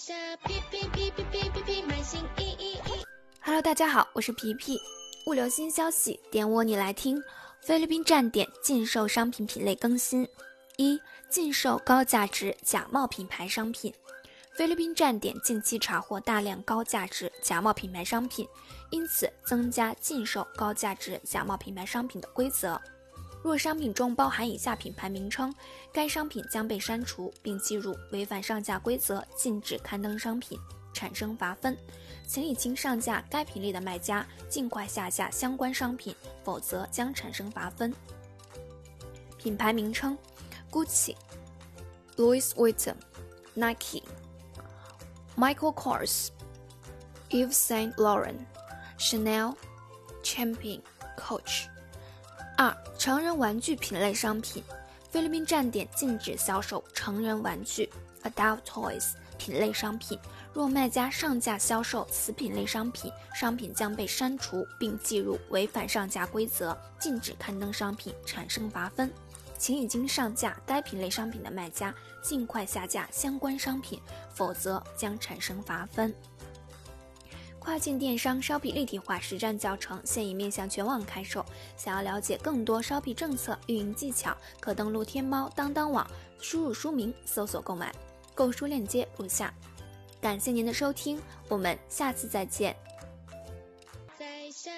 下，皮皮皮皮皮皮皮，买新衣衣衣。Hello，大家好，我是皮皮。物流新消息，点我你来听。菲律宾站点禁售商品品类更新：一、禁售高价值假冒品牌商品。菲律宾站点近期查获大量高价值假冒品牌商品，因此增加禁售高价值假冒品牌商品的规则。若商品中包含以下品牌名称，该商品将被删除并记入违反上架规则，禁止刊登商品，产生罚分。请已经上架该品类的卖家尽快下架相关商品，否则将产生罚分。品牌名称：GUCCI、Louis Vuitton、Nike、Michael Kors、Yves Saint Laurent、Chanel、Champion、Coach。二、成人玩具品类商品，菲律宾站点禁止销售成人玩具 （adult toys） 品类商品。若卖家上架销售此品类商品，商品将被删除并记入违反上架规则，禁止刊登商品，产生罚分。请已经上架该品类商品的卖家尽快下架相关商品，否则将产生罚分。跨境电商商品立体化实战教程现已面向全网开售。想要了解更多商品政策运营技巧可登录天猫当当网输入书名搜索购买。购书链接如下。感谢您的收听我们下次再见。在下